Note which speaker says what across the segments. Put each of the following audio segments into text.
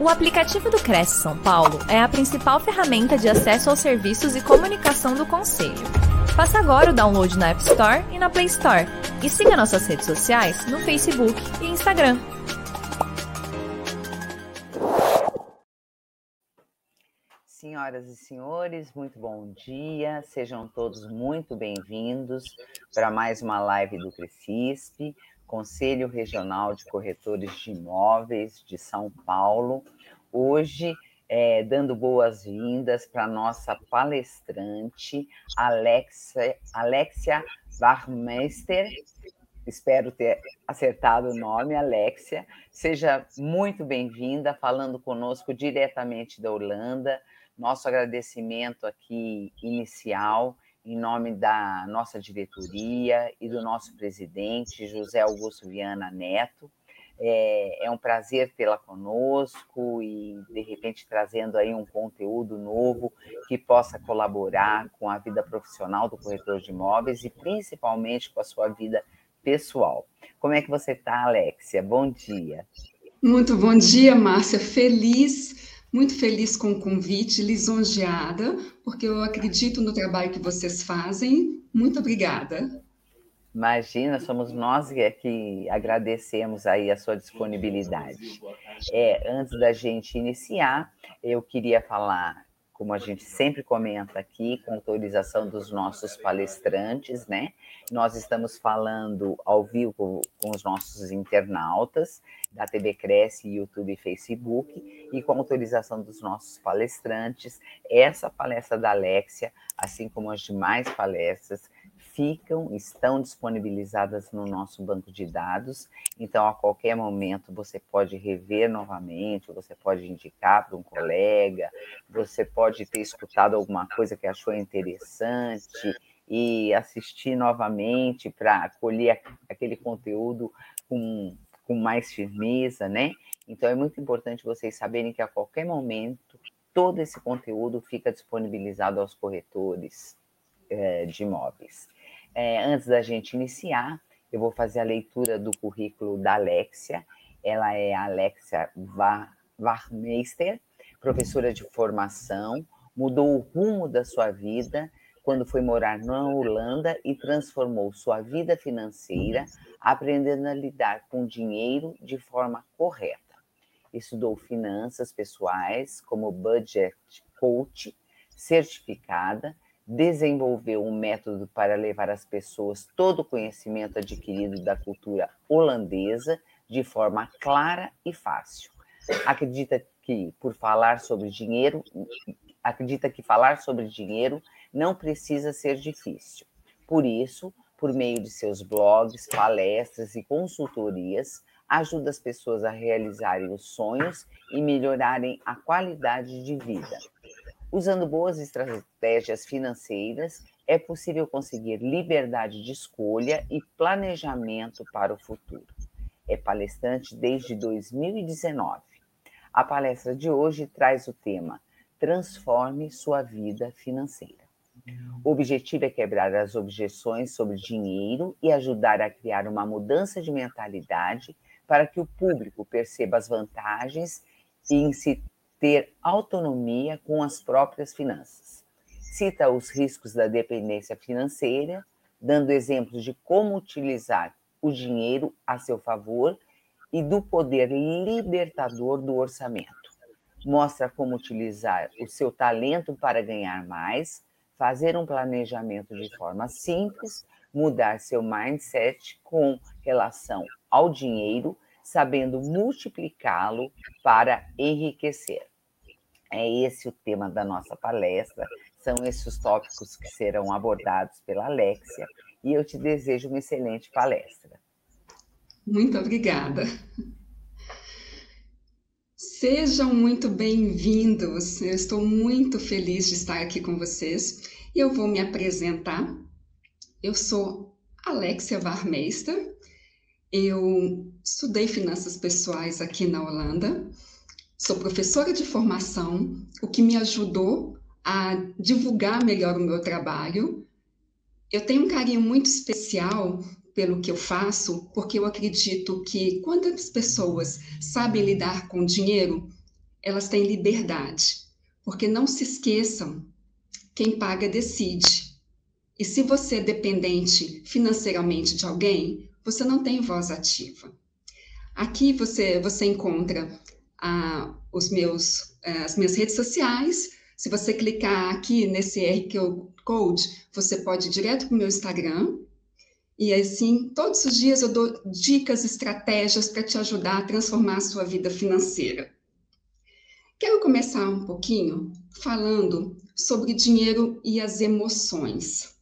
Speaker 1: O aplicativo do Cresce São Paulo é a principal ferramenta de acesso aos serviços e comunicação do Conselho. Faça agora o download na App Store e na Play Store. E siga nossas redes sociais no Facebook e Instagram.
Speaker 2: Senhoras e senhores, muito bom dia. Sejam todos muito bem-vindos para mais uma live do Crescisp, Conselho Regional de Corretores de Imóveis de São Paulo. Hoje, é, dando boas-vindas para a nossa palestrante, Alexia, Alexia. Espero ter acertado o nome, Alexia. Seja muito bem-vinda, falando conosco diretamente da Holanda nosso agradecimento aqui inicial em nome da nossa diretoria e do nosso presidente, José Augusto Viana Neto. É, é, um prazer tê-la conosco e, de repente, trazendo aí um conteúdo novo que possa colaborar com a vida profissional do corretor de imóveis e, principalmente, com a sua vida pessoal. Como é que você está, Alexia? Bom dia.
Speaker 3: Muito bom dia, Márcia. Feliz muito feliz com o convite, lisonjeada, porque eu acredito no trabalho que vocês fazem. Muito obrigada.
Speaker 2: Imagina, somos nós que agradecemos aí a sua disponibilidade. É, antes da gente iniciar, eu queria falar, como a gente sempre comenta aqui, com autorização dos nossos palestrantes, né? Nós estamos falando ao vivo com os nossos internautas da TV Cresce, YouTube e Facebook, e com autorização dos nossos palestrantes, essa palestra da Alexia, assim como as demais palestras, ficam, estão disponibilizadas no nosso banco de dados. Então, a qualquer momento, você pode rever novamente, você pode indicar para um colega, você pode ter escutado alguma coisa que achou interessante e assistir novamente para colher aquele conteúdo com, com mais firmeza, né? Então é muito importante vocês saberem que a qualquer momento todo esse conteúdo fica disponibilizado aos corretores é, de imóveis. É, antes da gente iniciar, eu vou fazer a leitura do currículo da Alexia. Ela é a Alexia Warmeister, professora de formação, mudou o rumo da sua vida quando foi morar na Holanda e transformou sua vida financeira, aprendendo a lidar com dinheiro de forma correta. Estudou finanças pessoais como budget coach, certificada, desenvolveu um método para levar às pessoas todo o conhecimento adquirido da cultura holandesa de forma clara e fácil. Acredita que por falar sobre dinheiro, acredita que falar sobre dinheiro não precisa ser difícil. Por isso, por meio de seus blogs, palestras e consultorias, ajuda as pessoas a realizarem os sonhos e melhorarem a qualidade de vida. Usando boas estratégias financeiras, é possível conseguir liberdade de escolha e planejamento para o futuro. É palestrante desde 2019. A palestra de hoje traz o tema Transforme sua vida financeira. O objetivo é quebrar as objeções sobre dinheiro e ajudar a criar uma mudança de mentalidade para que o público perceba as vantagens em se ter autonomia com as próprias finanças. Cita os riscos da dependência financeira, dando exemplos de como utilizar o dinheiro a seu favor e do poder libertador do orçamento. Mostra como utilizar o seu talento para ganhar mais fazer um planejamento de forma simples, mudar seu mindset com relação ao dinheiro, sabendo multiplicá-lo para enriquecer. É esse o tema da nossa palestra, são esses os tópicos que serão abordados pela Alexia, e eu te desejo uma excelente palestra.
Speaker 3: Muito obrigada. Sejam muito bem-vindos. Eu estou muito feliz de estar aqui com vocês e eu vou me apresentar. Eu sou Alexia Warmeister. Eu estudei finanças pessoais aqui na Holanda. Sou professora de formação, o que me ajudou a divulgar melhor o meu trabalho. Eu tenho um carinho muito especial pelo que eu faço, porque eu acredito que quando as pessoas sabem lidar com dinheiro, elas têm liberdade, porque não se esqueçam, quem paga decide. E se você é dependente financeiramente de alguém, você não tem voz ativa. Aqui você, você encontra ah, os meus, eh, as minhas redes sociais. Se você clicar aqui nesse QR Code, você pode ir direto para o meu Instagram. E assim, todos os dias eu dou dicas, estratégias para te ajudar a transformar a sua vida financeira. Quero começar um pouquinho falando sobre dinheiro e as emoções.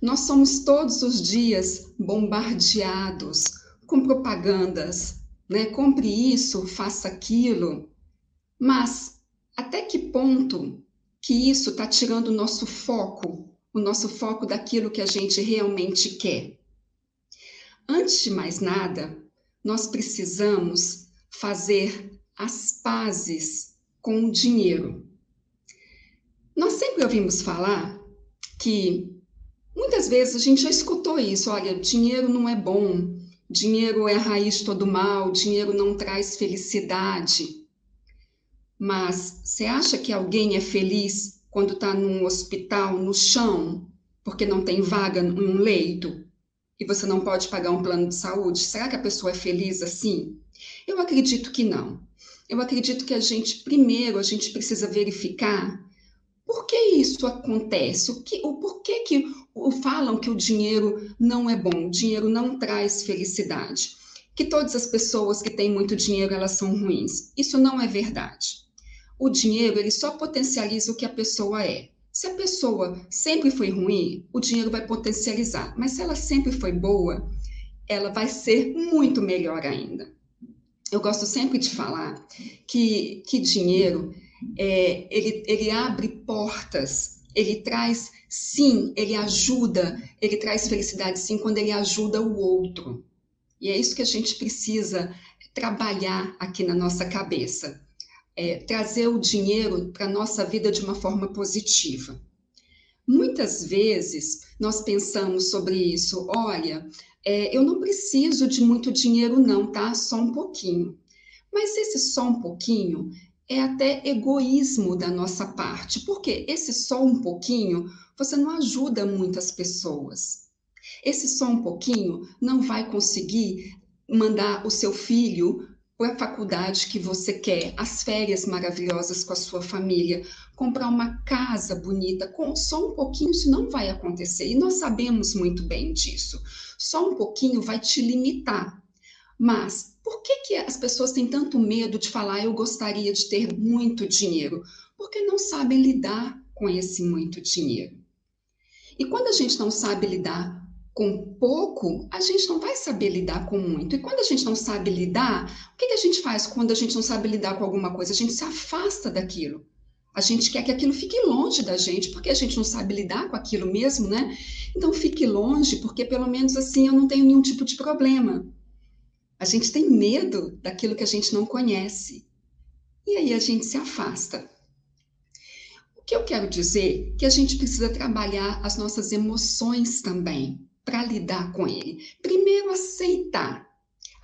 Speaker 3: Nós somos todos os dias bombardeados com propagandas, né? Compre isso, faça aquilo. Mas até que ponto que isso está tirando o nosso foco, o nosso foco daquilo que a gente realmente quer? Antes de mais nada, nós precisamos fazer as pazes com o dinheiro. Nós sempre ouvimos falar que muitas vezes a gente já escutou isso: olha, dinheiro não é bom, dinheiro é a raiz de todo mal, dinheiro não traz felicidade. Mas você acha que alguém é feliz quando está num hospital, no chão, porque não tem vaga em um leito? E você não pode pagar um plano de saúde? Será que a pessoa é feliz assim? Eu acredito que não eu acredito que a gente, primeiro, a gente precisa verificar por que isso acontece, o, que, o porquê que o, falam que o dinheiro não é bom, o dinheiro não traz felicidade, que todas as pessoas que têm muito dinheiro, elas são ruins. Isso não é verdade. O dinheiro, ele só potencializa o que a pessoa é. Se a pessoa sempre foi ruim, o dinheiro vai potencializar. Mas se ela sempre foi boa, ela vai ser muito melhor ainda eu gosto sempre de falar que, que dinheiro é, ele, ele abre portas, ele traz, sim, ele ajuda, ele traz felicidade, sim, quando ele ajuda o outro. E é isso que a gente precisa trabalhar aqui na nossa cabeça. É, trazer o dinheiro para a nossa vida de uma forma positiva. Muitas vezes nós pensamos sobre isso, olha, é, eu não preciso de muito dinheiro, não, tá? Só um pouquinho. Mas esse só um pouquinho é até egoísmo da nossa parte, porque esse só um pouquinho você não ajuda muitas pessoas. Esse só um pouquinho não vai conseguir mandar o seu filho a faculdade que você quer, as férias maravilhosas com a sua família, comprar uma casa bonita, com só um pouquinho isso não vai acontecer. E nós sabemos muito bem disso. Só um pouquinho vai te limitar. Mas por que, que as pessoas têm tanto medo de falar eu gostaria de ter muito dinheiro? Porque não sabem lidar com esse muito dinheiro. E quando a gente não sabe lidar com pouco, a gente não vai saber lidar com muito. E quando a gente não sabe lidar, o que, que a gente faz quando a gente não sabe lidar com alguma coisa? A gente se afasta daquilo. A gente quer que aquilo fique longe da gente, porque a gente não sabe lidar com aquilo mesmo, né? Então fique longe, porque pelo menos assim eu não tenho nenhum tipo de problema. A gente tem medo daquilo que a gente não conhece. E aí a gente se afasta. O que eu quero dizer é que a gente precisa trabalhar as nossas emoções também para lidar com ele. Primeiro, aceitar.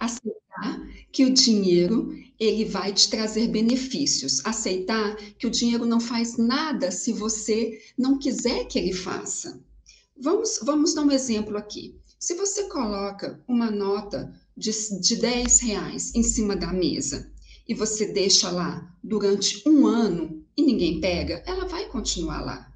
Speaker 3: Aceitar que o dinheiro ele vai te trazer benefícios. Aceitar que o dinheiro não faz nada se você não quiser que ele faça. Vamos, vamos dar um exemplo aqui. Se você coloca uma nota de, de 10 reais em cima da mesa e você deixa lá durante um ano e ninguém pega, ela vai continuar lá.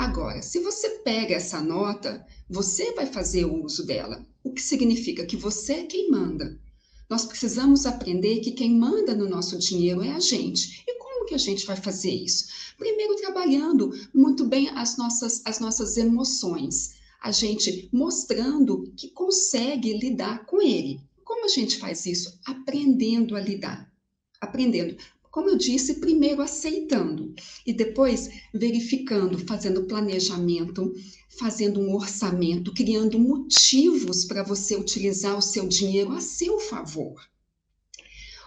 Speaker 3: Agora, se você pega essa nota, você vai fazer o uso dela, o que significa que você é quem manda. Nós precisamos aprender que quem manda no nosso dinheiro é a gente. E como que a gente vai fazer isso? Primeiro, trabalhando muito bem as nossas, as nossas emoções. A gente mostrando que consegue lidar com ele. Como a gente faz isso? Aprendendo a lidar. Aprendendo como eu disse, primeiro aceitando e depois verificando, fazendo planejamento, fazendo um orçamento, criando motivos para você utilizar o seu dinheiro a seu favor.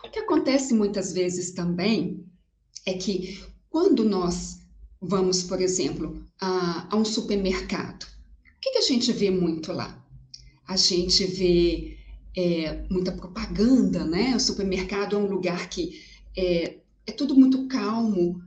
Speaker 3: O que acontece muitas vezes também é que quando nós vamos, por exemplo, a, a um supermercado, o que, que, a gente vê muito lá? A gente vê é, muita propaganda, né? O supermercado é um lugar que é, é tudo muito calmo,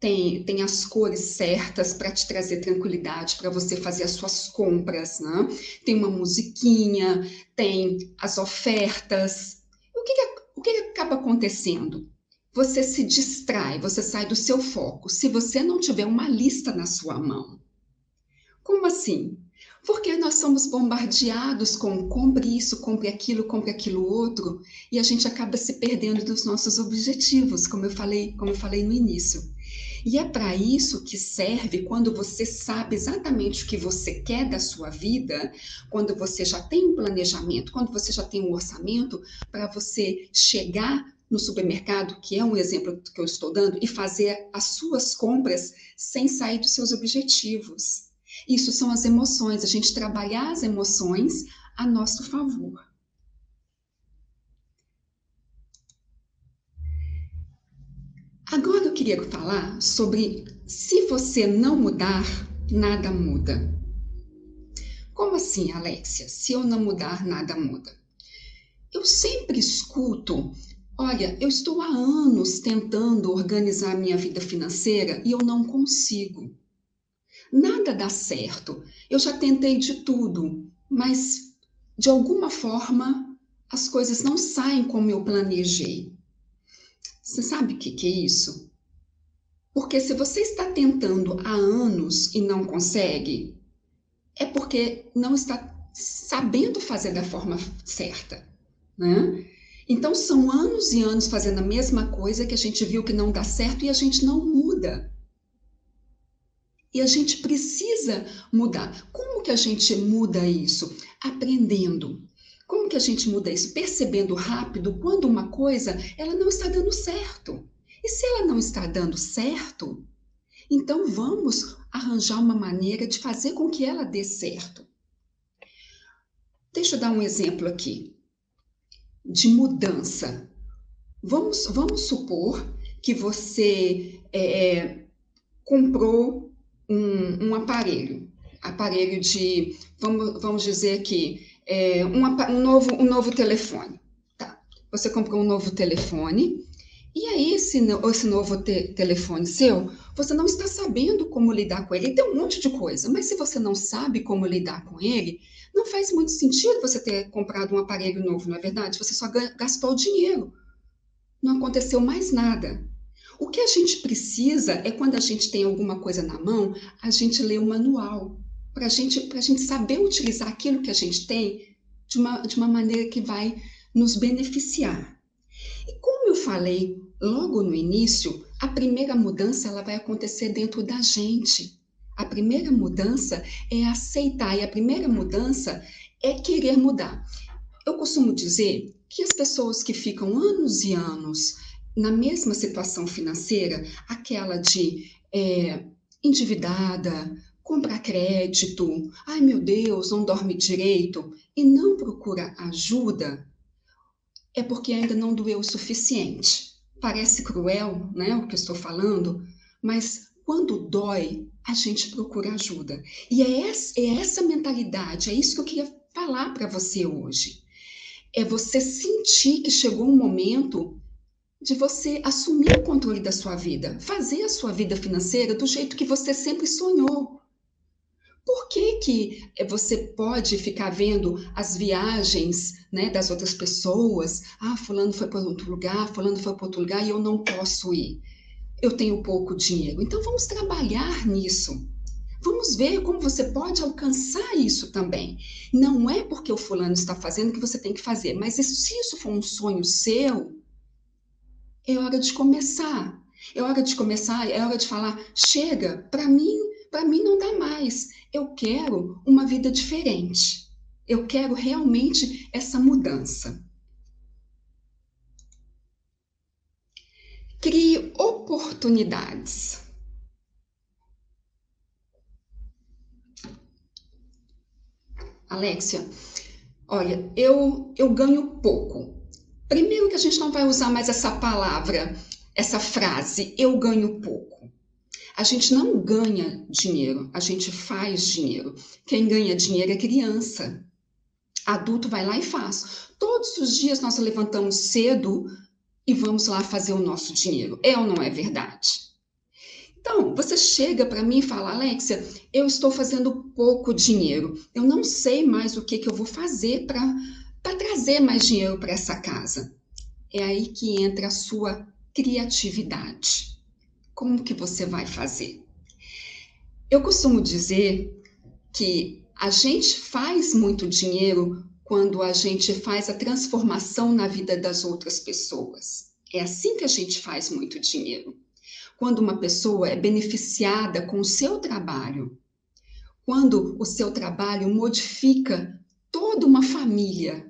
Speaker 3: tem, tem as cores certas para te trazer tranquilidade, para você fazer as suas compras, né? Tem uma musiquinha, tem as ofertas. O que, que, o que, que acaba acontecendo? Você se distrai, você sai do seu foco, se você não tiver uma lista na sua mão. Como assim? Porque nós somos bombardeados com compre isso, compre aquilo, compre aquilo outro, e a gente acaba se perdendo dos nossos objetivos, como eu falei, como eu falei no início. E é para isso que serve quando você sabe exatamente o que você quer da sua vida, quando você já tem um planejamento, quando você já tem um orçamento, para você chegar no supermercado, que é um exemplo que eu estou dando, e fazer as suas compras sem sair dos seus objetivos. Isso são as emoções, a gente trabalhar as emoções a nosso favor. Agora eu queria falar sobre se você não mudar, nada muda. Como assim, Alexia? Se eu não mudar, nada muda. Eu sempre escuto, olha, eu estou há anos tentando organizar minha vida financeira e eu não consigo. Nada dá certo. Eu já tentei de tudo, mas de alguma forma as coisas não saem como eu planejei. Você sabe o que, que é isso? Porque se você está tentando há anos e não consegue, é porque não está sabendo fazer da forma certa, né? Então são anos e anos fazendo a mesma coisa que a gente viu que não dá certo e a gente não muda. E a gente precisa mudar. Como que a gente muda isso? Aprendendo. Como que a gente muda isso? Percebendo rápido quando uma coisa ela não está dando certo. E se ela não está dando certo, então vamos arranjar uma maneira de fazer com que ela dê certo. Deixa eu dar um exemplo aqui de mudança. Vamos, vamos supor que você é, comprou um, um aparelho, aparelho de, vamos, vamos dizer aqui, é, um, um, novo, um novo telefone. Tá. Você comprou um novo telefone, e aí esse, esse novo te, telefone seu, você não está sabendo como lidar com ele. Ele tem um monte de coisa, mas se você não sabe como lidar com ele, não faz muito sentido você ter comprado um aparelho novo, não é verdade? Você só gastou dinheiro. Não aconteceu mais nada. O que a gente precisa é quando a gente tem alguma coisa na mão, a gente lê o manual, para gente, a gente saber utilizar aquilo que a gente tem de uma, de uma maneira que vai nos beneficiar. E como eu falei logo no início, a primeira mudança ela vai acontecer dentro da gente. A primeira mudança é aceitar e a primeira mudança é querer mudar. Eu costumo dizer que as pessoas que ficam anos e anos na mesma situação financeira, aquela de é, endividada, comprar crédito, ai meu Deus, não dorme direito, e não procura ajuda, é porque ainda não doeu o suficiente. Parece cruel, né, o que eu estou falando, mas quando dói, a gente procura ajuda. E é essa, é essa mentalidade, é isso que eu queria falar para você hoje. É você sentir que chegou um momento de você assumir o controle da sua vida, fazer a sua vida financeira do jeito que você sempre sonhou. Por que, que eh, você pode ficar vendo as viagens né, das outras pessoas? Ah, fulano foi para outro lugar, fulano foi para outro lugar e eu não posso ir. Eu tenho pouco dinheiro. Então vamos trabalhar nisso. Vamos ver como você pode alcançar isso também. Não é porque o fulano está fazendo que você tem que fazer, mas se isso for um sonho seu, é hora de começar. É hora de começar, é hora de falar: chega, para mim, para mim não dá mais. Eu quero uma vida diferente. Eu quero realmente essa mudança. Crie oportunidades. Alexia, olha, eu, eu ganho pouco, Primeiro que a gente não vai usar mais essa palavra, essa frase, eu ganho pouco. A gente não ganha dinheiro, a gente faz dinheiro. Quem ganha dinheiro é criança. Adulto vai lá e faz. Todos os dias nós levantamos cedo e vamos lá fazer o nosso dinheiro. É ou não é verdade? Então, você chega para mim e fala, Alexia, eu estou fazendo pouco dinheiro. Eu não sei mais o que, que eu vou fazer para trazer mais dinheiro para essa casa. É aí que entra a sua criatividade. Como que você vai fazer? Eu costumo dizer que a gente faz muito dinheiro quando a gente faz a transformação na vida das outras pessoas. É assim que a gente faz muito dinheiro quando uma pessoa é beneficiada com o seu trabalho, quando o seu trabalho modifica toda uma família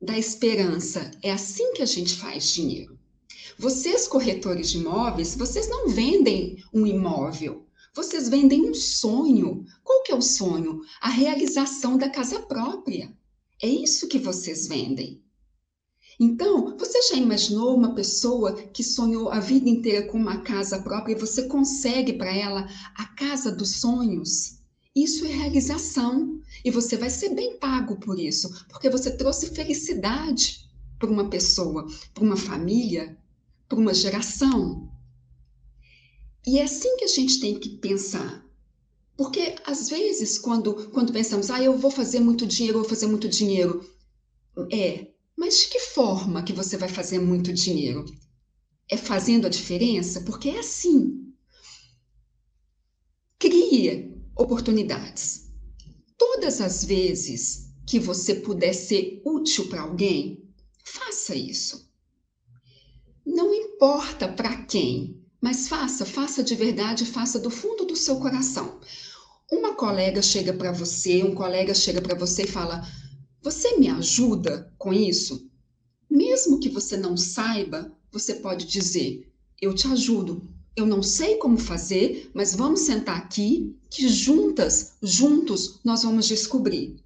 Speaker 3: da esperança, é assim que a gente faz dinheiro. Vocês, corretores de imóveis, vocês não vendem um imóvel, vocês vendem um sonho. Qual que é o sonho? A realização da casa própria. É isso que vocês vendem. Então, você já imaginou uma pessoa que sonhou a vida inteira com uma casa própria e você consegue para ela a casa dos sonhos? Isso é realização e você vai ser bem pago por isso, porque você trouxe felicidade para uma pessoa, para uma família, para uma geração. E é assim que a gente tem que pensar. Porque às vezes, quando, quando pensamos, ah, eu vou fazer muito dinheiro, vou fazer muito dinheiro, é, mas de que forma que você vai fazer muito dinheiro? É fazendo a diferença? Porque é assim. Crie oportunidades. Todas as vezes que você puder ser útil para alguém, faça isso. Não importa para quem, mas faça, faça de verdade, faça do fundo do seu coração. Uma colega chega para você, um colega chega para você e fala: você me ajuda com isso? Mesmo que você não saiba, você pode dizer: Eu te ajudo. Eu não sei como fazer, mas vamos sentar aqui que juntas, juntos, nós vamos descobrir.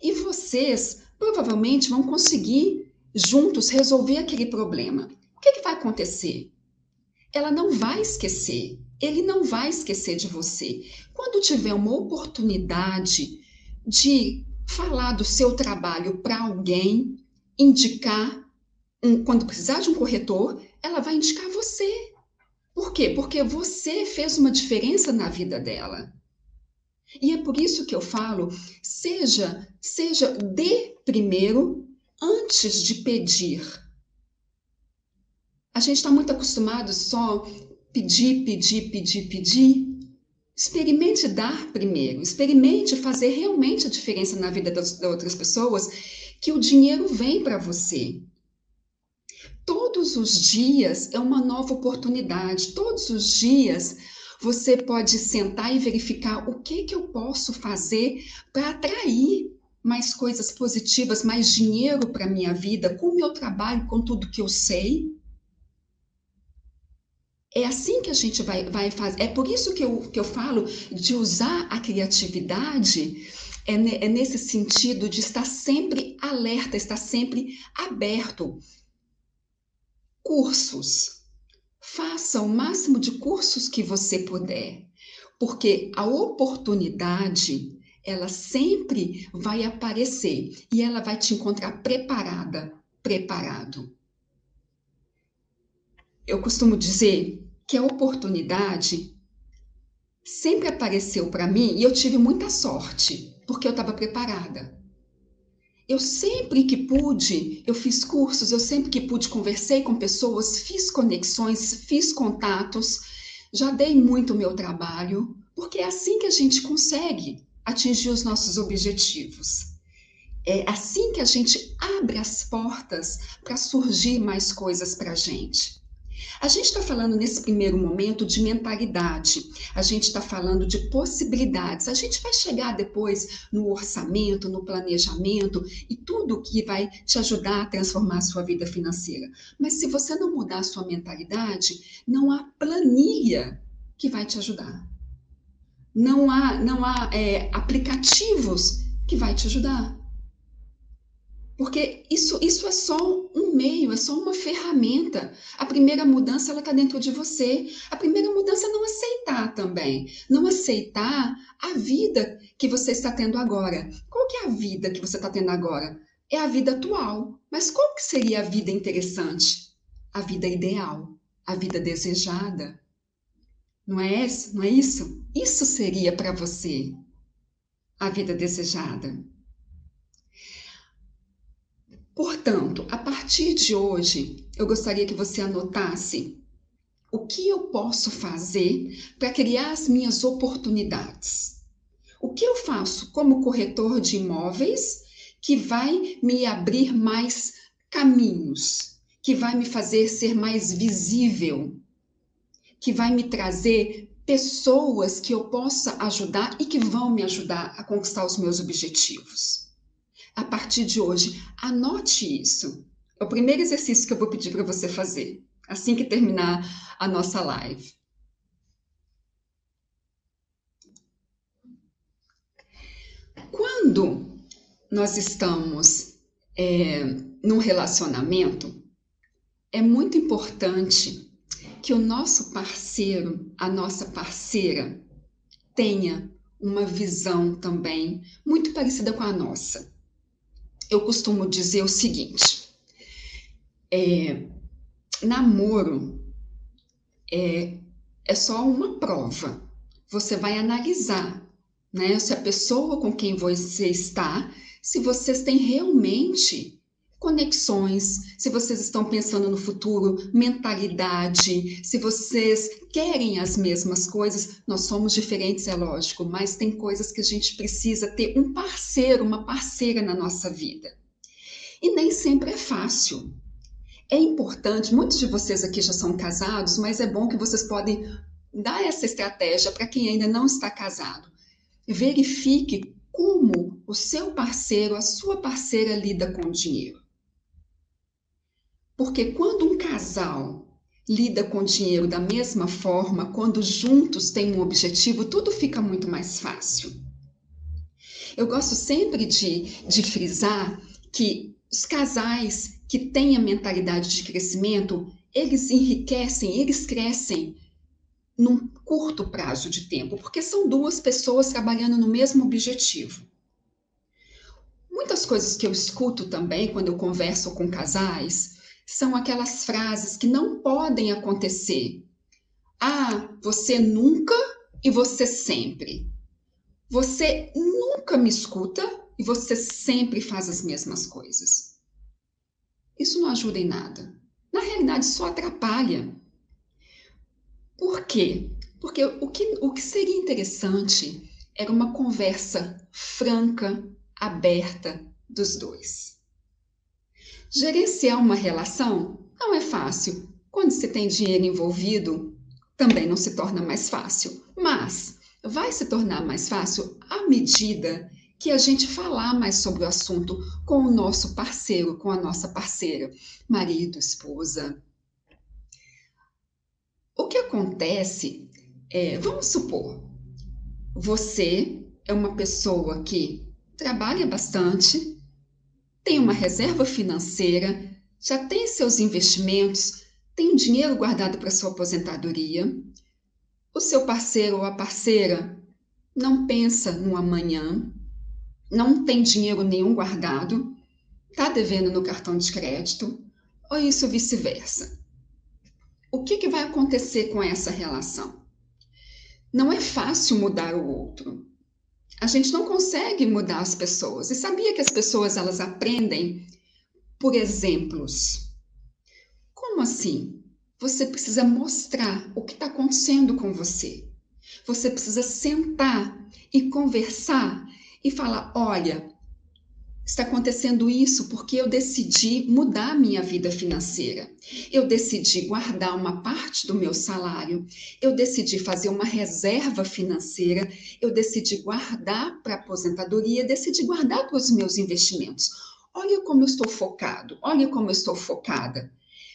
Speaker 3: E vocês provavelmente vão conseguir juntos resolver aquele problema. O que, que vai acontecer? Ela não vai esquecer, ele não vai esquecer de você. Quando tiver uma oportunidade de falar do seu trabalho para alguém, indicar, um, quando precisar de um corretor, ela vai indicar você. Por quê? Porque você fez uma diferença na vida dela. E é por isso que eu falo, seja, seja dê primeiro antes de pedir. A gente está muito acostumado só pedir, pedir, pedir, pedir. Experimente dar primeiro, experimente fazer realmente a diferença na vida das, das outras pessoas, que o dinheiro vem para você. Todos os dias é uma nova oportunidade, todos os dias você pode sentar e verificar o que, que eu posso fazer para atrair mais coisas positivas, mais dinheiro para a minha vida, com o meu trabalho, com tudo que eu sei. É assim que a gente vai, vai fazer. É por isso que eu, que eu falo de usar a criatividade, é, é nesse sentido de estar sempre alerta, estar sempre aberto. Cursos. Faça o máximo de cursos que você puder, porque a oportunidade ela sempre vai aparecer e ela vai te encontrar preparada, preparado. Eu costumo dizer que a oportunidade sempre apareceu para mim e eu tive muita sorte, porque eu estava preparada. Eu sempre que pude, eu fiz cursos, eu sempre que pude conversei com pessoas, fiz conexões, fiz contatos, já dei muito o meu trabalho, porque é assim que a gente consegue atingir os nossos objetivos. É assim que a gente abre as portas para surgir mais coisas para a gente. A gente está falando nesse primeiro momento de mentalidade, a gente está falando de possibilidades. A gente vai chegar depois no orçamento, no planejamento e tudo que vai te ajudar a transformar a sua vida financeira. Mas se você não mudar a sua mentalidade, não há planilha que vai te ajudar. Não há, não há é, aplicativos que vai te ajudar. Porque isso, isso é só um meio, é só uma ferramenta. A primeira mudança ela está dentro de você. A primeira mudança é não aceitar também. Não aceitar a vida que você está tendo agora. Qual que é a vida que você está tendo agora? É a vida atual. Mas qual que seria a vida interessante? a vida ideal, a vida desejada. Não é isso? Não é isso? Isso seria para você a vida desejada. Portanto, a partir de hoje, eu gostaria que você anotasse o que eu posso fazer para criar as minhas oportunidades. O que eu faço como corretor de imóveis que vai me abrir mais caminhos, que vai me fazer ser mais visível, que vai me trazer pessoas que eu possa ajudar e que vão me ajudar a conquistar os meus objetivos. A partir de hoje, anote isso. É o primeiro exercício que eu vou pedir para você fazer, assim que terminar a nossa live. Quando nós estamos é, num relacionamento, é muito importante que o nosso parceiro, a nossa parceira, tenha uma visão também muito parecida com a nossa. Eu costumo dizer o seguinte: é, namoro é, é só uma prova. Você vai analisar né, se a pessoa com quem você está, se vocês têm realmente conexões, se vocês estão pensando no futuro, mentalidade, se vocês querem as mesmas coisas, nós somos diferentes, é lógico, mas tem coisas que a gente precisa ter um parceiro, uma parceira na nossa vida. E nem sempre é fácil. É importante, muitos de vocês aqui já são casados, mas é bom que vocês podem dar essa estratégia para quem ainda não está casado. Verifique como o seu parceiro, a sua parceira lida com o dinheiro. Porque quando um casal lida com dinheiro da mesma forma, quando juntos têm um objetivo, tudo fica muito mais fácil. Eu gosto sempre de, de frisar que os casais que têm a mentalidade de crescimento, eles enriquecem, eles crescem num curto prazo de tempo, porque são duas pessoas trabalhando no mesmo objetivo. Muitas coisas que eu escuto também quando eu converso com casais são aquelas frases que não podem acontecer. Ah, você nunca e você sempre. Você nunca me escuta e você sempre faz as mesmas coisas. Isso não ajuda em nada. Na realidade, só atrapalha. Por quê? Porque o que, o que seria interessante era uma conversa franca, aberta dos dois. Gerenciar uma relação não é fácil. Quando se tem dinheiro envolvido, também não se torna mais fácil. Mas vai se tornar mais fácil à medida que a gente falar mais sobre o assunto com o nosso parceiro, com a nossa parceira, marido, esposa. O que acontece é, vamos supor, você é uma pessoa que trabalha bastante, tem uma reserva financeira, já tem seus investimentos, tem dinheiro guardado para sua aposentadoria. O seu parceiro ou a parceira não pensa no amanhã, não tem dinheiro nenhum guardado, está devendo no cartão de crédito, ou isso vice-versa. O que, que vai acontecer com essa relação? Não é fácil mudar o outro a gente não consegue mudar as pessoas. E sabia que as pessoas elas aprendem por exemplos? Como assim? Você precisa mostrar o que está acontecendo com você. Você precisa sentar e conversar e falar: olha, está acontecendo isso porque eu decidi mudar a minha vida financeira. Eu decidi guardar uma parte do meu salário. Eu decidi fazer uma reserva financeira. Eu decidi guardar para aposentadoria. Decidi guardar para os meus investimentos. Olha como eu estou focado. Olha como eu estou focada.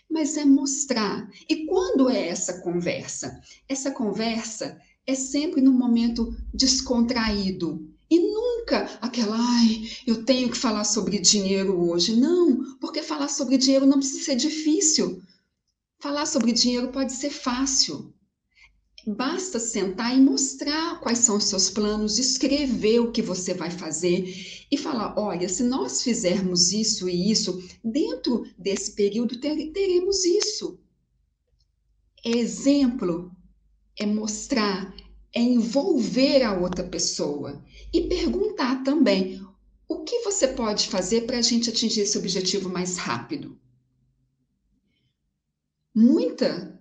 Speaker 3: Mas é mostrar. E quando é essa conversa? Essa conversa é sempre no momento descontraído, e nunca aquela, ai, eu tenho que falar sobre dinheiro hoje. Não, porque falar sobre dinheiro não precisa ser difícil. Falar sobre dinheiro pode ser fácil. Basta sentar e mostrar quais são os seus planos, escrever o que você vai fazer e falar: olha, se nós fizermos isso e isso, dentro desse período teremos isso. Exemplo, é mostrar, é envolver a outra pessoa e perguntar também: o que você pode fazer para a gente atingir esse objetivo mais rápido? Muita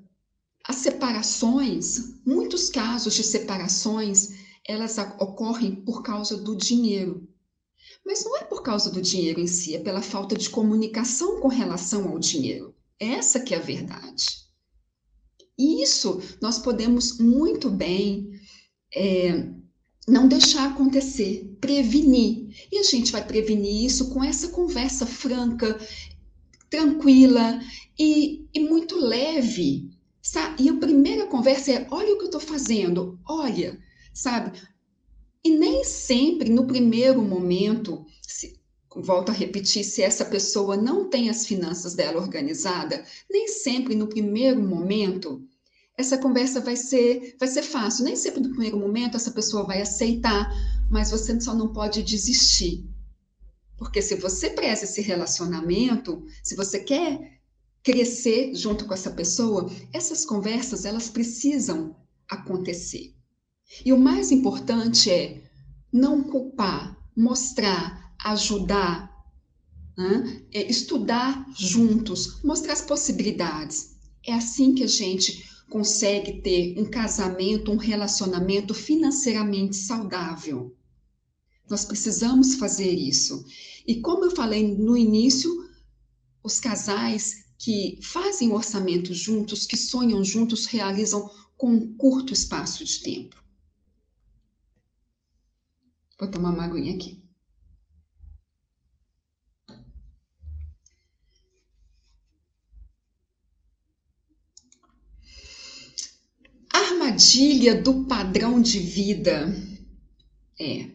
Speaker 3: as separações, muitos casos de separações, elas ocorrem por causa do dinheiro. Mas não é por causa do dinheiro em si, é pela falta de comunicação com relação ao dinheiro. Essa que é a verdade. E isso nós podemos muito bem é, não deixar acontecer, prevenir. E a gente vai prevenir isso com essa conversa franca, tranquila e, e muito leve Sabe? E a primeira conversa é: olha o que eu estou fazendo, olha, sabe? E nem sempre no primeiro momento, se, volto a repetir, se essa pessoa não tem as finanças dela organizada, nem sempre no primeiro momento essa conversa vai ser vai ser fácil. Nem sempre no primeiro momento essa pessoa vai aceitar, mas você só não pode desistir. Porque se você preza esse relacionamento, se você quer crescer junto com essa pessoa, essas conversas elas precisam acontecer. E o mais importante é não culpar, mostrar, ajudar, né? é estudar juntos, mostrar as possibilidades. É assim que a gente consegue ter um casamento, um relacionamento financeiramente saudável. Nós precisamos fazer isso. E como eu falei no início, os casais que fazem orçamento juntos, que sonham juntos, realizam com um curto espaço de tempo. Vou tomar uma aguinha aqui. Armadilha do padrão de vida. É,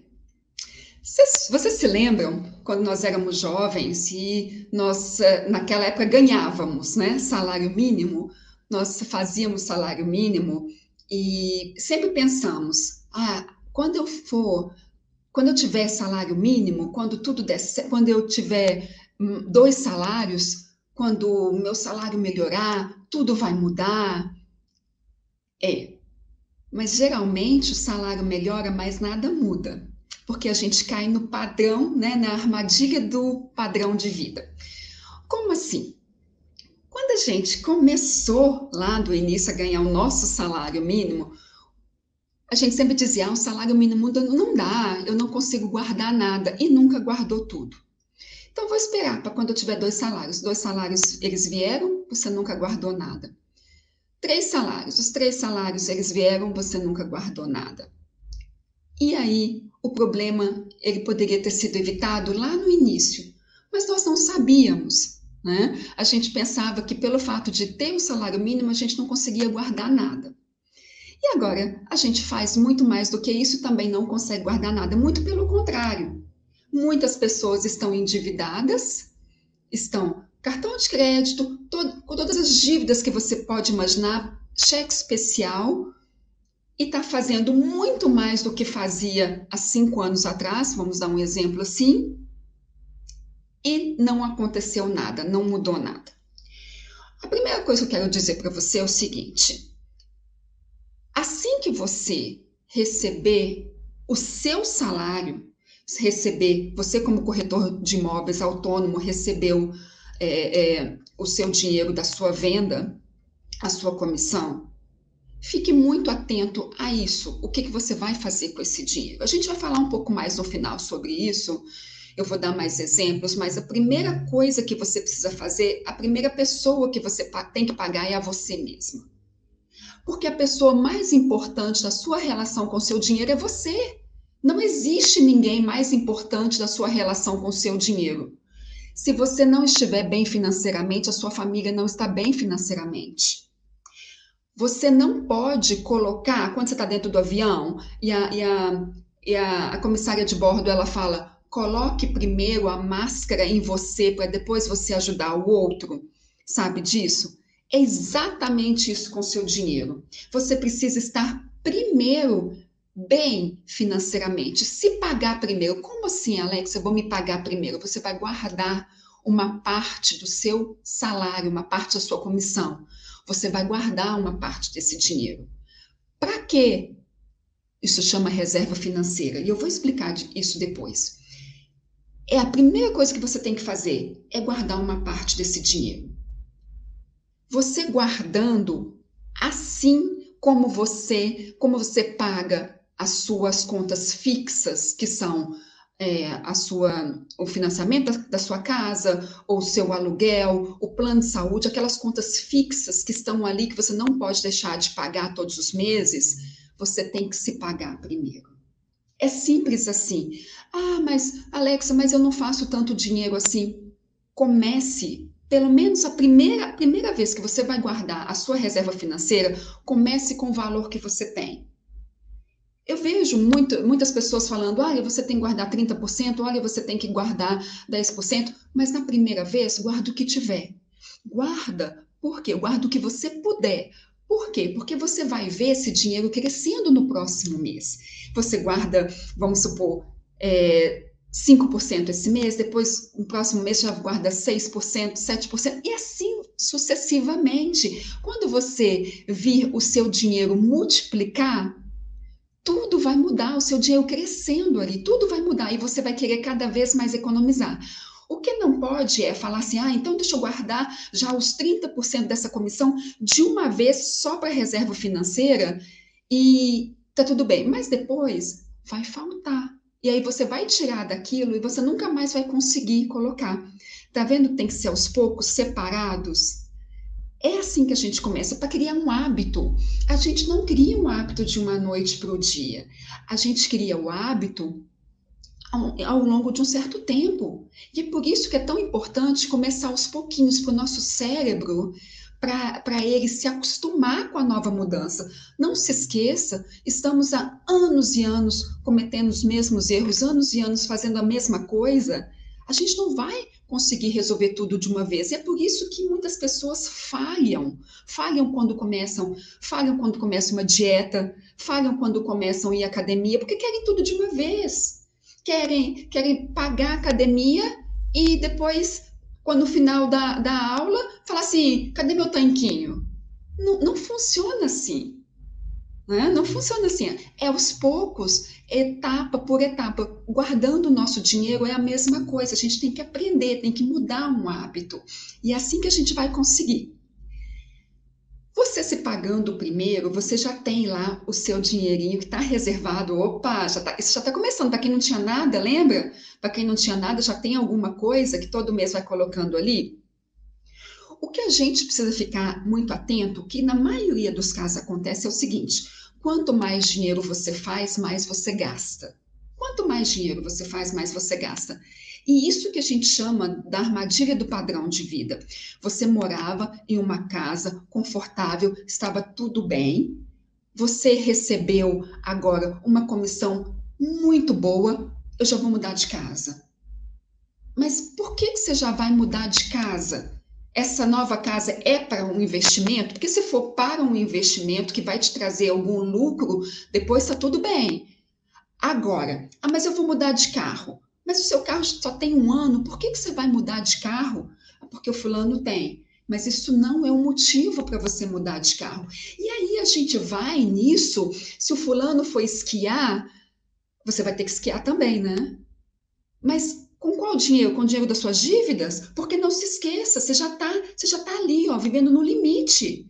Speaker 3: vocês, vocês, se lembram quando nós éramos jovens e nós, eh, naquela época, ganhávamos né, salário mínimo? Nós fazíamos salário mínimo e sempre pensamos: ah, quando eu for, quando eu tiver salário mínimo, quando tudo der quando eu tiver hum, dois salários, quando o meu salário melhorar, tudo vai mudar. É, mas geralmente o salário melhora, mas nada muda porque a gente cai no padrão, né, na armadilha do padrão de vida. Como assim? Quando a gente começou lá do início a ganhar o nosso salário mínimo, a gente sempre dizia: ah, o salário mínimo não dá, eu não consigo guardar nada, e nunca guardou tudo. Então, vou esperar para quando eu tiver dois salários. Dois salários, eles vieram, você nunca guardou nada. Três salários, os três salários, eles vieram, você nunca guardou nada. E aí, o problema ele poderia ter sido evitado lá no início, mas nós não sabíamos. Né? A gente pensava que pelo fato de ter o salário mínimo, a gente não conseguia guardar nada. E agora, a gente faz muito mais do que isso, também não consegue guardar nada. Muito pelo contrário. Muitas pessoas estão endividadas, estão cartão de crédito, todo, com todas as dívidas que você pode imaginar, cheque especial, e está fazendo muito mais do que fazia há cinco anos atrás, vamos dar um exemplo assim, e não aconteceu nada, não mudou nada. A primeira coisa que eu quero dizer para você é o seguinte: assim que você receber o seu salário, receber, você como corretor de imóveis autônomo recebeu é, é, o seu dinheiro da sua venda, a sua comissão, Fique muito atento a isso. O que, que você vai fazer com esse dinheiro? A gente vai falar um pouco mais no final sobre isso. Eu vou dar mais exemplos, mas a primeira coisa que você precisa fazer, a primeira pessoa que você tem que pagar é a você mesma. Porque a pessoa mais importante da sua relação com o seu dinheiro é você. Não existe ninguém mais importante da sua relação com o seu dinheiro. Se você não estiver bem financeiramente, a sua família não está bem financeiramente. Você não pode colocar, quando você está dentro do avião e, a, e, a, e a, a comissária de bordo ela fala: coloque primeiro a máscara em você para depois você ajudar o outro. Sabe disso? É exatamente isso com o seu dinheiro. Você precisa estar primeiro bem financeiramente, se pagar primeiro. Como assim, Alex? Eu vou me pagar primeiro? Você vai guardar uma parte do seu salário, uma parte da sua comissão. Você vai guardar uma parte desse dinheiro. Para quê? Isso chama reserva financeira. E eu vou explicar isso depois. É a primeira coisa que você tem que fazer é guardar uma parte desse dinheiro. Você guardando assim como você, como você paga as suas contas fixas, que são é, a sua, o financiamento da, da sua casa, ou o seu aluguel, o plano de saúde, aquelas contas fixas que estão ali que você não pode deixar de pagar todos os meses, você tem que se pagar primeiro. É simples assim. Ah, mas Alexa, mas eu não faço tanto dinheiro assim. Comece, pelo menos a primeira, primeira vez que você vai guardar a sua reserva financeira, comece com o valor que você tem. Eu vejo muito, muitas pessoas falando: olha, você tem que guardar 30%, olha, você tem que guardar 10%, mas na primeira vez, guarda o que tiver. Guarda, por quê? Guarda o que você puder. Por quê? Porque você vai ver esse dinheiro crescendo no próximo mês. Você guarda, vamos supor, é, 5% esse mês, depois no próximo mês já guarda 6%, 7%, e assim sucessivamente. Quando você vir o seu dinheiro multiplicar, tudo vai mudar, o seu dinheiro crescendo ali, tudo vai mudar e você vai querer cada vez mais economizar. O que não pode é falar assim, ah, então deixa eu guardar já os 30% dessa comissão de uma vez só para reserva financeira e tá tudo bem, mas depois vai faltar. E aí você vai tirar daquilo e você nunca mais vai conseguir colocar. Tá vendo? Tem que ser aos poucos, separados. É assim que a gente começa, para criar um hábito. A gente não cria um hábito de uma noite para o dia. A gente cria o hábito ao, ao, longo de um certo tempo. E é por isso que é tão importante começar aos pouquinhos para o nosso cérebro, para ele se acostumar com a nova mudança. Não se esqueça, estamos há anos e anos cometendo os mesmos erros, anos e anos fazendo a mesma coisa. A gente não vai conseguir resolver tudo de uma vez. É por isso que muitas pessoas falham. Falham quando começam, falham quando começam uma dieta, falham quando começam a ir à academia, porque querem tudo de uma vez. Querem, querem pagar a academia e depois, quando no final da, da aula, falar assim: cadê meu tanquinho? Não, não funciona assim. Né? Não funciona assim. É aos poucos, etapa por etapa. Guardando o nosso dinheiro é a mesma coisa. A gente tem que aprender, tem que mudar um hábito. E é assim que a gente vai conseguir. Você se pagando primeiro, você já tem lá o seu dinheirinho que está reservado. Opa, já tá, isso já está começando. Para quem não tinha nada, lembra? Para quem não tinha nada, já tem alguma coisa que todo mês vai colocando ali. O que a gente precisa ficar muito atento, que na maioria dos casos acontece, é o seguinte: quanto mais dinheiro você faz, mais você gasta. Quanto mais dinheiro você faz, mais você gasta. E isso que a gente chama da armadilha do padrão de vida. Você morava em uma casa confortável, estava tudo bem. Você recebeu agora uma comissão muito boa. Eu já vou mudar de casa. Mas por que, que você já vai mudar de casa? Essa nova casa é para um investimento? Porque se for para um investimento que vai te trazer algum lucro, depois está tudo bem. Agora, ah, mas eu vou mudar de carro. Mas o seu carro só tem um ano, por que, que você vai mudar de carro? Ah, porque o fulano tem. Mas isso não é um motivo para você mudar de carro. E aí a gente vai nisso, se o fulano for esquiar, você vai ter que esquiar também, né? Mas com qual dinheiro? Com o dinheiro das suas dívidas? Porque não se esqueça, você já está tá ali, ó, vivendo no limite.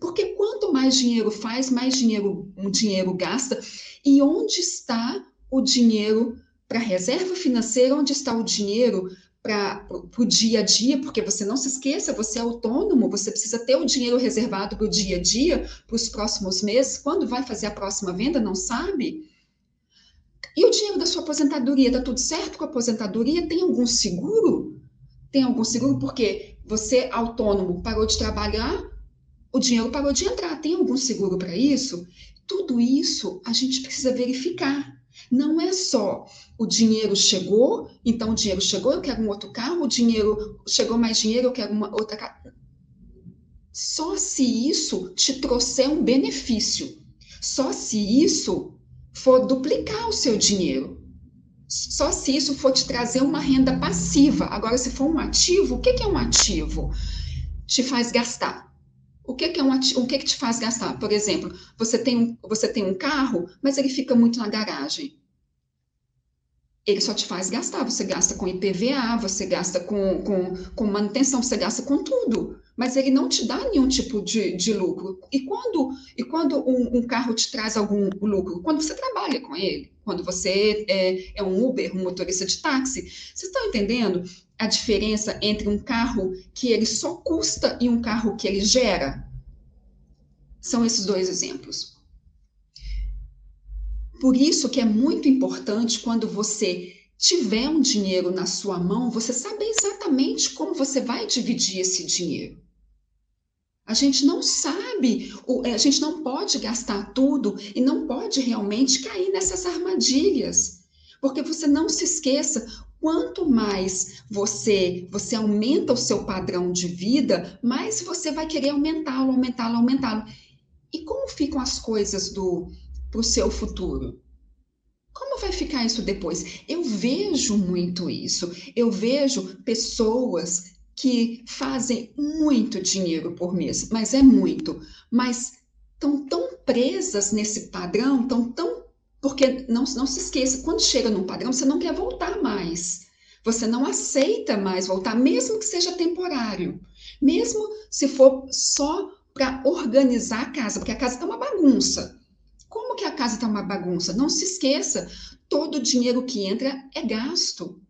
Speaker 3: Porque quanto mais dinheiro faz, mais dinheiro o dinheiro gasta. E onde está o dinheiro para reserva financeira? Onde está o dinheiro para o dia a dia? Porque você não se esqueça, você é autônomo, você precisa ter o dinheiro reservado para o dia a dia, para os próximos meses. Quando vai fazer a próxima venda, não sabe? E o dinheiro da sua aposentadoria, está tudo certo com a aposentadoria? Tem algum seguro? Tem algum seguro? Porque você, autônomo, parou de trabalhar, o dinheiro parou de entrar. Tem algum seguro para isso? Tudo isso a gente precisa verificar. Não é só o dinheiro chegou, então o dinheiro chegou, eu quero um outro carro, o dinheiro chegou mais dinheiro, eu quero uma outra casa. só se isso te trouxer um benefício. Só se isso for duplicar o seu dinheiro. Só se isso for te trazer uma renda passiva. Agora, se for um ativo, o que é um ativo? Te faz gastar. O que, é um ativo? O que, que te faz gastar? Por exemplo, você tem, um, você tem um carro, mas ele fica muito na garagem. Ele só te faz gastar. Você gasta com IPVA, você gasta com, com, com manutenção, você gasta com tudo mas ele não te dá nenhum tipo de, de lucro. E quando, e quando um, um, carro te traz algum lucro? Quando você trabalha com ele, quando você é, é um Uber, um motorista de táxi. Vocês estão entendendo a diferença entre um carro que ele só custa e um carro que ele gera? São esses dois exemplos. Por isso que é muito importante quando você tiver um dinheiro na sua mão, você saber exatamente como você vai dividir esse dinheiro. A gente não sabe, é, a gente não pode gastar tudo e não pode realmente cair nessas armadilhas. Porque você não se esqueça, quanto mais você você aumenta o seu padrão de vida, mais você vai querer aumentá-lo, aumentá-lo, aumentá-lo. E como ficam as coisas do para o seu futuro? Como vai ficar isso depois? Eu vejo muito isso. Eu vejo pessoas que fazem muito dinheiro por mês, mas é muito, mas estão tão presas nesse padrão, estão tão. Porque não, não se esqueça, quando chega num padrão, você não quer voltar mais. Você não aceita mais voltar, mesmo que seja temporário. Mesmo se for só para organizar a casa, porque a casa está uma bagunça. Casa está uma bagunça? Não se esqueça, todo o dinheiro que entra é gasto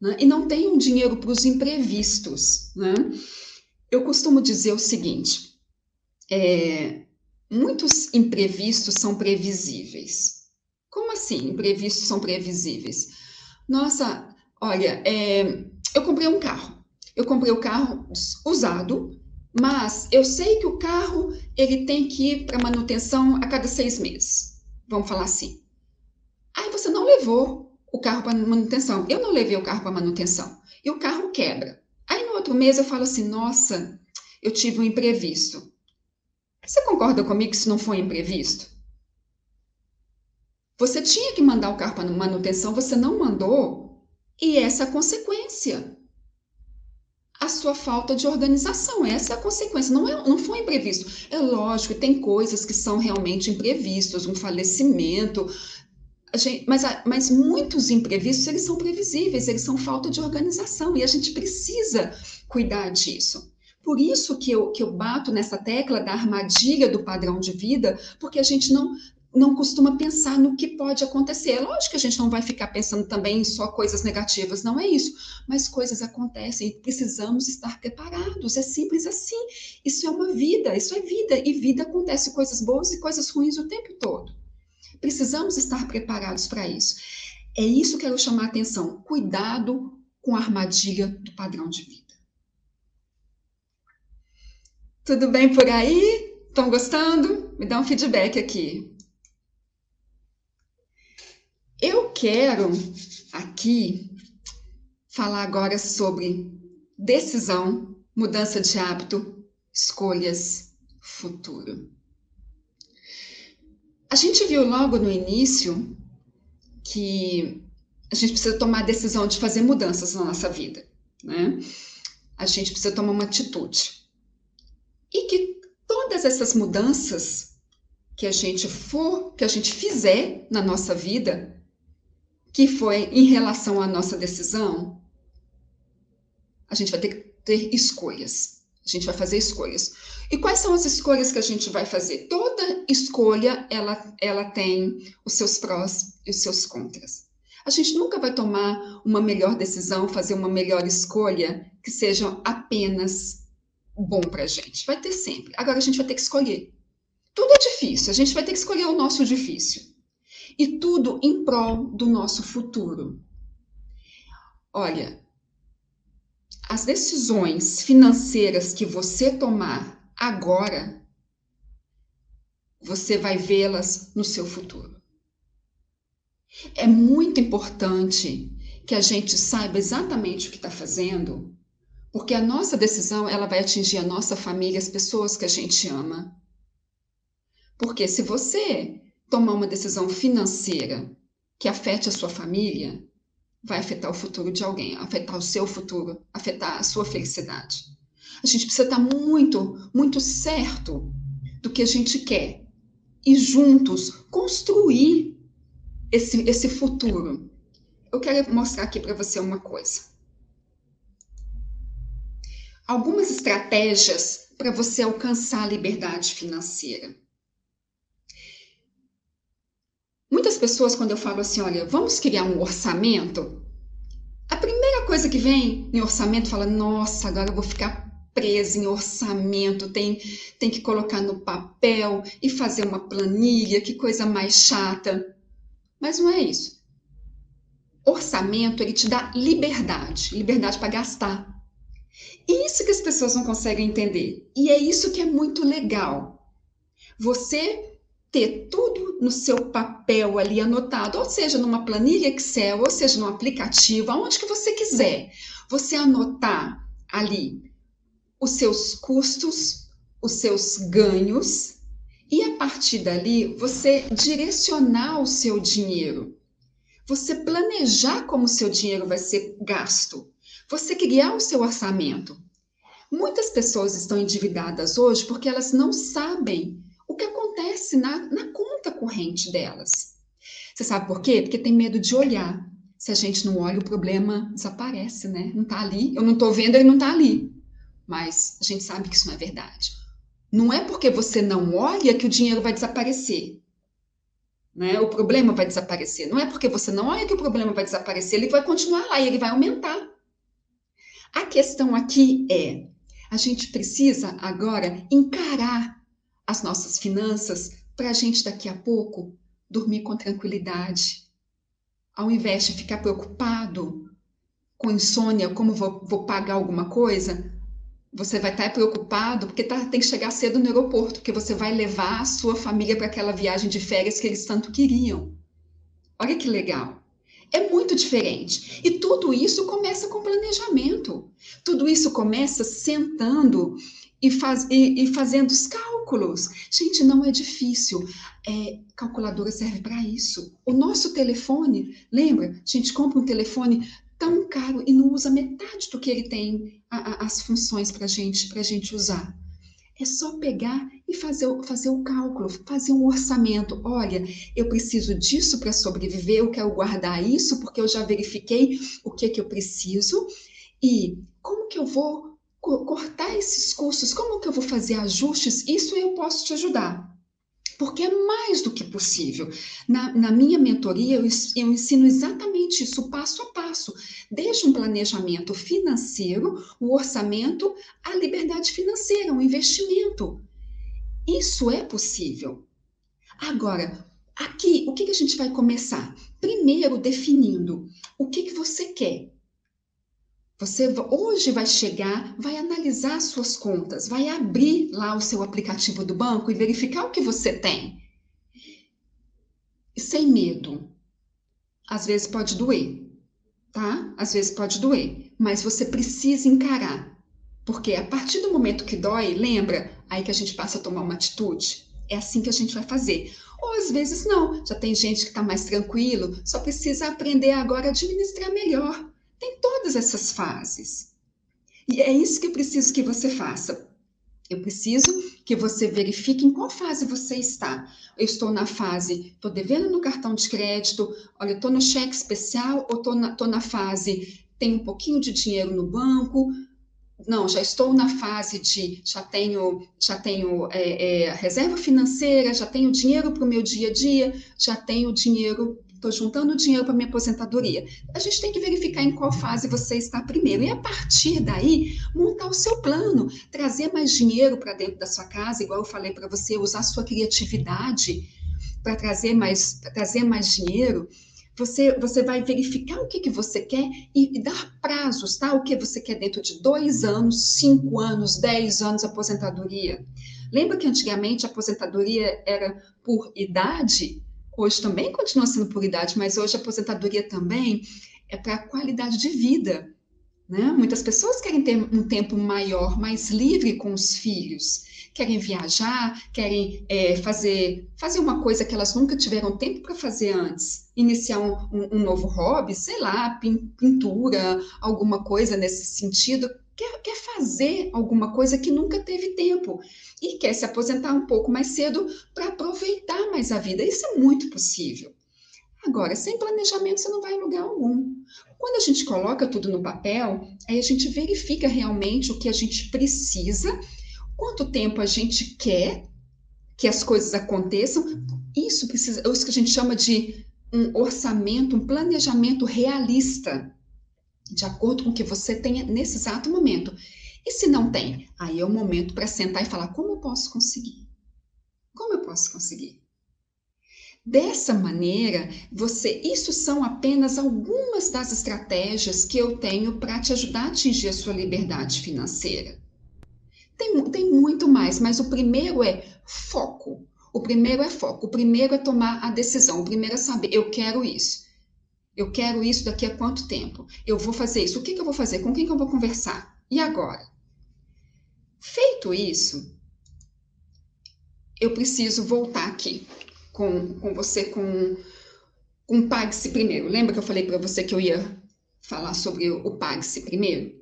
Speaker 3: né? e não tem um dinheiro para os imprevistos. Né? Eu costumo dizer o seguinte: é, muitos imprevistos são previsíveis. Como assim, imprevistos são previsíveis? Nossa, olha, é, eu comprei um carro. Eu comprei o carro usado, mas eu sei que o carro ele tem que ir para manutenção a cada seis meses. Vamos falar assim. Aí você não levou o carro para manutenção. Eu não levei o carro para manutenção e o carro quebra. Aí no outro mês eu falo assim: nossa, eu tive um imprevisto. Você concorda comigo que isso não foi imprevisto? Você tinha que mandar o carro para manutenção, você não mandou, e essa é a consequência. A sua falta de organização, essa é a consequência. Não, é, não foi imprevisto. É lógico, tem coisas que são realmente imprevistos, um falecimento, Gente, mas, mas muitos imprevistos, eles são previsíveis, eles são falta de organização e a gente precisa cuidar disso. Por isso que eu, que eu bato nessa tecla da armadilha do padrão de vida, porque a gente não, não costuma pensar no que pode acontecer. É lógico que a gente não vai ficar pensando também em só coisas negativas, não é isso. Mas coisas acontecem e precisamos estar preparados. É simples assim. Isso é uma vida, isso é vida. E vida acontece coisas boas e coisas ruins o tempo todo. Precisamos estar preparados para isso. É isso que eu quero chamar a atenção. Cuidado com a armadilha do padrão de vida. Tudo bem por aí? Estão gostando? Me dá um feedback aqui. Eu quero aqui falar agora sobre decisão, mudança de hábito, escolhas, futuro. A gente viu logo no início que a gente precisa tomar a decisão de fazer mudanças na nossa vida, né? A gente precisa tomar uma atitude. E que todas essas mudanças que a gente for, que a gente fizer na nossa vida, que foi em relação à nossa decisão, a gente vai ter que ter escolhas. A gente vai fazer escolhas. E quais são as escolhas que a gente vai fazer? Toda escolha ela, ela tem os seus prós e os seus contras. A gente nunca vai tomar uma melhor decisão, fazer uma melhor escolha que seja apenas bom para a gente. Vai ter sempre. Agora a gente vai ter que escolher. Tudo é difícil, a gente vai ter que escolher o nosso difícil. E tudo em prol do nosso futuro. Olha, as decisões financeiras que você tomar agora, você vai vê-las no seu futuro. É muito importante que a gente saiba exatamente o que está fazendo, Porque a nossa decisão, ela vai atingir a nossa família, as pessoas que a gente ama. Porque se você tomar uma decisão financeira que afete a sua família, vai afetar o futuro de alguém, afetar o seu futuro, afetar a sua felicidade. A gente precisa estar muito, muito certo do que a gente quer e juntos construir esse, esse futuro. Eu quero mostrar aqui para você uma coisa. Algumas estratégias para você alcançar a liberdade financeira. Muitas pessoas, quando eu falo assim, olha, vamos criar um orçamento, a primeira coisa que vem em orçamento fala, nossa, agora eu vou ficar presa em orçamento, tem, tem que colocar no papel e fazer uma planilha, que coisa mais chata. Mas não é isso. Orçamento, ele te dá liberdade, liberdade para gastar. E isso que as pessoas não conseguem entender. E é isso que é muito legal. Você ter tudo no seu papel ali anotado, ou seja, numa planilha Excel, ou seja, num aplicativo, aonde que você quiser. Você anotar ali os seus custos, os seus ganhos, e a partir dali você direcionar o seu dinheiro. Você planejar como o seu dinheiro vai ser gasto. Você criar o seu orçamento. Muitas pessoas estão endividadas hoje porque elas não sabem na, na conta corrente delas. Você sabe por quê? Porque tem medo de olhar. Se a gente não olha, o problema desaparece, né? Não está ali. Eu não estou vendo, ele não está ali mas a gente sabe que isso não é verdade. Não é porque você não olha que o dinheiro vai desaparecer. Né? O problema vai desaparecer. Não é porque você não olha que o problema vai desaparecer, ele vai continuar lá e ele vai aumentar. A questão aqui é: a gente precisa agora encarar as nossas finanças para a gente daqui a pouco dormir com tranquilidade. Ao invés de ficar preocupado com insônia, como vou, vou pagar alguma coisa, você vai estar preocupado porque tá, tem que chegar cedo no aeroporto, porque você vai levar a sua família para aquela viagem de férias que eles tanto queriam. Olha que legal. É muito diferente. E tudo isso começa com planejamento. Tudo isso começa sentando e, faz, e, e fazendo os cálculos. Gente, não é difícil. É, calculadora serve para isso. O nosso telefone, lembra? A gente compra um telefone tão caro e não usa metade do que ele tem a, a, as funções para gente, a gente usar. É só pegar e fazer, fazer o cálculo, fazer um orçamento. Olha, eu preciso disso para sobreviver, eu quero guardar isso porque eu já verifiquei o que, que eu preciso e como que eu vou cortar esses custos, como que eu vou fazer ajustes, isso eu posso te ajudar porque é mais do que possível. Na, na minha mentoria, eu, eu, ensino exatamente isso, passo a passo, desde um planejamento financeiro, o orçamento, a liberdade financeira, o investimento. Isso é possível. Agora, aqui, o que, que a gente vai começar? Primeiro, definindo o que, que você quer. Você hoje vai chegar, vai analisar suas contas, vai abrir lá o seu aplicativo do banco e verificar o que você tem. E sem medo. Às vezes pode doer, tá? Às vezes pode doer, mas você precisa encarar. Porque a partir do momento que dói, lembra? Aí que a gente passa a tomar uma atitude. É assim que a gente vai fazer. Ou às vezes não, já tem gente que está mais tranquilo, só precisa aprender agora a administrar melhor tem todas essas fases. E é isso que eu preciso que você faça. Eu preciso que você verifique em qual fase você está. Eu estou na fase, estou devendo no cartão de crédito, olha, estou no cheque especial ou estou na, na fase, tenho um pouquinho de dinheiro no banco. Não, já estou na fase de, já tenho, já tenho é, é, reserva financeira, já tenho dinheiro para o meu dia a dia, já tenho dinheiro estou juntando dinheiro para minha aposentadoria. A gente tem que verificar em qual fase você está primeiro. E a partir daí, montar o seu plano, trazer mais dinheiro para dentro da sua casa, igual eu falei para você, usar sua criatividade para trazer mais, trazer mais dinheiro. Você, você vai verificar o que, que você quer e, e, dar prazos, tá? O que você quer dentro de dois anos, cinco anos, dez anos aposentadoria. Lembra que antigamente a aposentadoria era por idade? Hoje também continua sendo por idade, mas hoje a aposentadoria também é para qualidade de vida. Né? Muitas pessoas querem ter um tempo maior, mais livre com os filhos, querem viajar, querem é, fazer, fazer uma coisa que elas nunca tiveram tempo para fazer antes, iniciar um, um, novo hobby, sei lá, pintura, alguma coisa nesse sentido. Quer, quer fazer alguma coisa que nunca teve tempo e quer se aposentar um pouco mais cedo para aproveitar mais a vida. Isso é muito possível. Agora, sem planejamento, você não vai em lugar algum. Quando a gente coloca tudo no papel, aí a gente verifica realmente o que a gente precisa, quanto tempo a gente quer que as coisas aconteçam. Isso precisa, é isso que a gente chama de um orçamento, um planejamento realista, de acordo com o que você tenha nesse exato momento. E se não tem, aí é o momento para sentar e falar: como eu posso conseguir? Como eu posso conseguir? Dessa maneira, você, isso são apenas algumas das estratégias que eu tenho para te ajudar a atingir a sua liberdade financeira. Tem, tem muito mais, mas o primeiro é foco. O primeiro é foco. O primeiro é tomar a decisão. O primeiro é saber, eu quero isso. Eu quero isso daqui a quanto tempo? Eu vou fazer isso. O que, que eu vou fazer? Com quem que eu vou conversar? E agora? Feito isso, eu preciso voltar aqui com, com você com, com Pague-se primeiro. Lembra que eu falei para você que eu ia falar sobre o, Pague-se primeiro?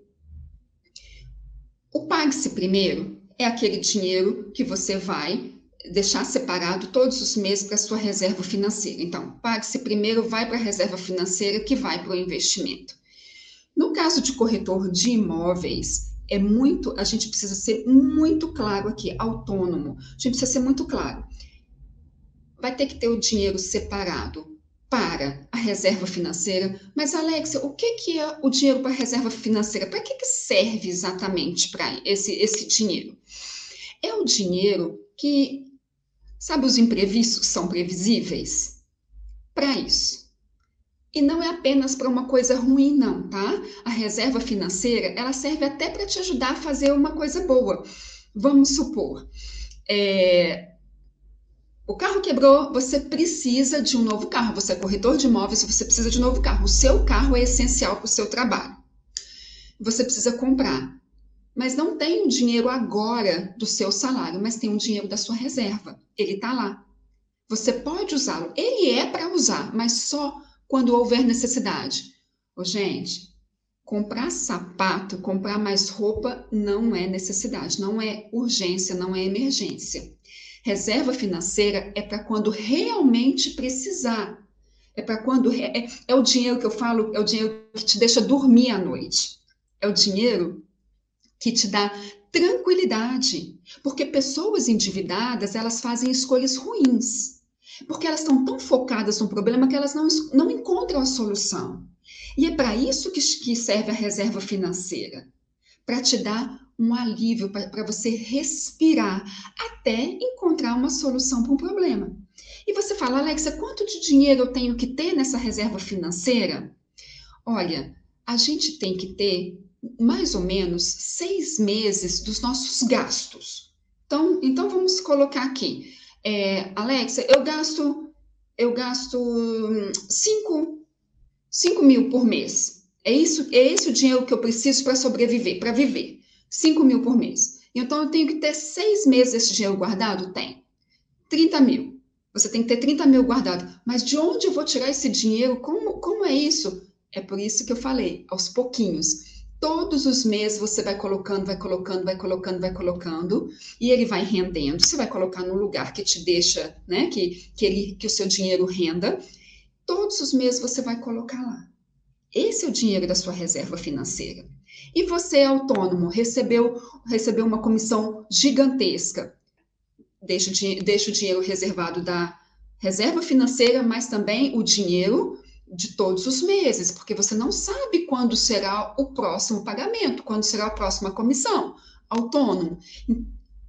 Speaker 3: O Pague-se primeiro é aquele dinheiro que você vai deixar separado todos os meses para sua reserva financeira. Então, pague-se primeiro, vai para a reserva financeira que vai para o investimento. No caso de corretor de imóveis, é muito, a gente precisa ser muito claro aqui, autônomo. A gente precisa ser muito claro vai ter que ter o dinheiro separado para a reserva financeira. Mas, Alexia, o que, que é o dinheiro para a reserva financeira? Para que, que serve exatamente para esse, esse dinheiro? É o dinheiro que, sabe, os imprevistos são previsíveis? Para isso. E não é apenas para uma coisa ruim, não, tá? A reserva financeira, ela serve até para te ajudar a fazer uma coisa boa. Vamos supor, é, o carro quebrou, você precisa de um novo carro. Você é corretor de imóveis, você precisa de um novo carro. O seu carro é essencial para o seu trabalho. Você precisa comprar. Mas não tem o dinheiro agora do seu salário, mas tem o dinheiro da sua reserva. Ele está lá. Você pode usá-lo. Ele é para usar, mas só quando houver necessidade. Ô, gente, comprar sapato, comprar mais roupa não é necessidade, não é urgência, não é emergência. Reserva financeira é para quando realmente precisar. É para quando. É, é o dinheiro que eu falo, é o dinheiro que te deixa dormir à noite. É o dinheiro que te dá tranquilidade. Porque pessoas endividadas, elas fazem escolhas ruins. Porque elas estão tão focadas no problema que elas não, não encontram a solução. E é para isso que, que serve a reserva financeira para te dar um alívio, para você respirar até encontrar uma solução para um problema. E você fala, Alexa, quanto de dinheiro eu tenho que ter nessa reserva financeira? Olha, a gente tem que ter mais ou menos seis meses dos nossos gastos. Então, então vamos colocar aqui. É, Alexa, eu gasto eu gasto 5 cinco, mil por mês. É isso, é esse o dinheiro que eu preciso para sobreviver, para viver. 5 mil por mês. Então, eu tenho que ter seis meses esse dinheiro guardado? Tem. 30 mil. Você tem que ter 30 mil guardado. Mas de onde eu vou tirar esse dinheiro? Como, como é isso? É por isso que eu falei, aos pouquinhos. Todos os meses você vai colocando, vai colocando, vai colocando, vai colocando, e ele vai rendendo. Você vai colocar num lugar que te deixa, né? Que, que, ele, que o seu dinheiro renda. Todos os meses você vai colocar lá. Esse é o dinheiro da sua reserva financeira. E você, é autônomo, recebeu, recebeu uma comissão gigantesca. Deixa, deixa o dinheiro reservado da reserva financeira, mas também o dinheiro de todos os meses, porque você não sabe quando será o próximo pagamento, quando será a próxima comissão. Autônomo.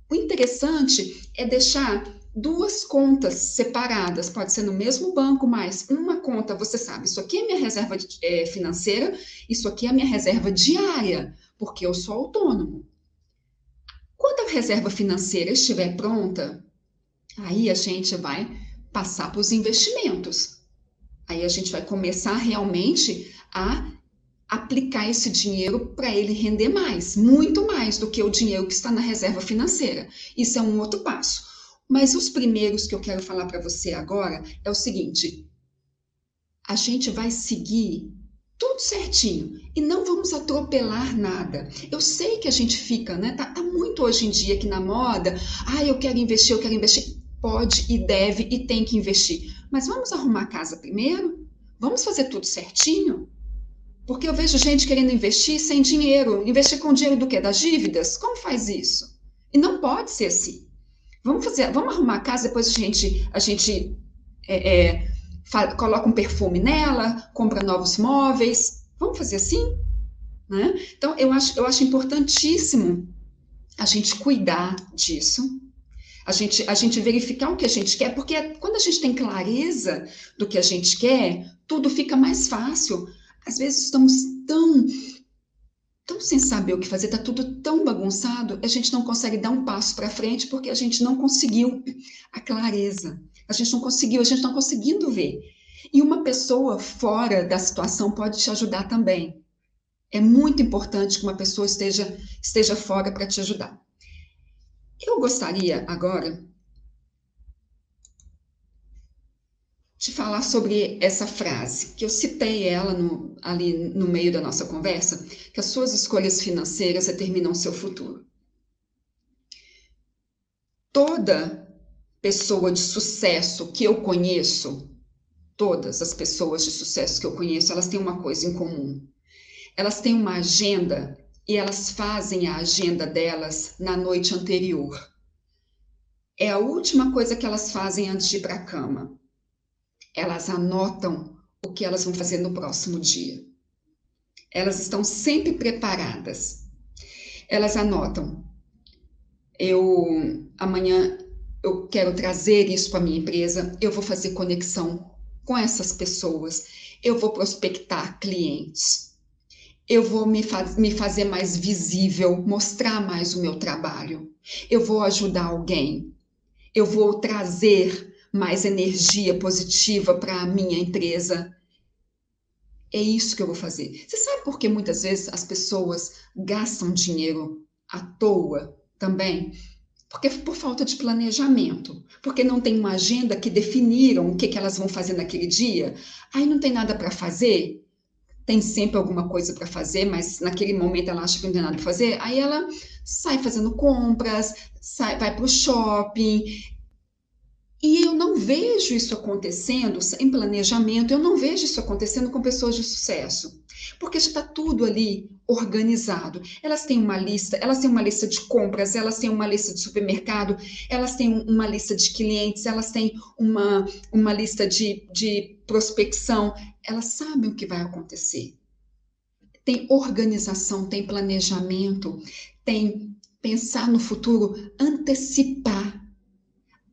Speaker 3: O interessante é deixar duas contas separadas, pode ser no mesmo banco, mas uma conta, você sabe, isso aqui é minha reserva é, financeira, isso aqui é minha reserva diária, porque eu sou autônomo. Quando a reserva financeira estiver pronta, aí a gente vai passar para os investimentos. Aí a gente vai começar realmente a aplicar esse dinheiro para ele render mais, muito mais do que o dinheiro que está na reserva financeira. Isso é um outro passo. Mas os primeiros que eu quero falar para você agora é o seguinte: a gente vai seguir tudo certinho e não vamos atropelar nada. Eu sei que a gente fica, né? Tá, tá muito hoje em dia aqui na moda. Ah, eu quero investir, eu quero investir. Pode e deve e tem que investir. Mas vamos arrumar a casa primeiro? Vamos fazer tudo certinho? Porque eu vejo gente querendo investir sem dinheiro. Investir com dinheiro do quê? Das dívidas? Como faz isso? E não pode ser assim. Vamos fazer, vamos arrumar a casa, depois a gente, a gente é, é, coloca um perfume nela, compra novos móveis. Vamos fazer assim? Né? Então, eu acho, eu acho importantíssimo a gente cuidar disso, a gente, a gente verificar o que a gente quer, porque quando a gente tem clareza do que a gente quer, tudo fica mais fácil. Às vezes estamos tão tão sem saber o que fazer, está tudo tão bagunçado, a gente não consegue dar um passo para frente porque a gente não conseguiu a clareza. A gente não conseguiu, a gente não está conseguindo ver. E uma pessoa fora da situação pode te ajudar também. É muito importante que uma pessoa esteja, esteja fora para te ajudar. Eu gostaria agora de falar sobre essa frase, que eu citei ela no, ali no meio da nossa conversa, que as suas escolhas financeiras determinam o seu futuro. Toda pessoa de sucesso que eu conheço, todas as pessoas de sucesso que eu conheço, elas têm uma coisa em comum. Elas têm uma agenda e elas fazem a agenda delas na noite anterior. É a última coisa que elas fazem antes de ir para a cama. Elas anotam o que elas vão fazer no próximo dia. Elas estão sempre preparadas. Elas anotam. Eu amanhã eu quero trazer isso para minha empresa, eu vou fazer conexão com essas pessoas, eu vou prospectar clientes, eu vou me, faz, me fazer mais visível, mostrar mais o meu trabalho, eu vou ajudar alguém, eu vou trazer mais energia positiva para a minha empresa. É isso que eu vou fazer. Você sabe por que muitas vezes as pessoas gastam dinheiro à toa também? Porque por falta de planejamento, porque não tem uma agenda que definiram o que, que elas vão fazer naquele dia, aí não tem nada para fazer, tem sempre alguma coisa para fazer, mas naquele momento ela acha que não tem nada para fazer, aí ela sai fazendo compras, sai, vai para o shopping. E eu não vejo isso acontecendo sem planejamento, eu não vejo isso acontecendo com pessoas de sucesso porque já está tudo ali organizado. Elas têm uma lista, elas têm uma lista de compras, elas têm uma lista de supermercado, elas têm uma lista de clientes, elas têm uma, uma lista de, de prospecção, elas sabem o que vai acontecer. Tem organização, tem planejamento, tem pensar no futuro, antecipar.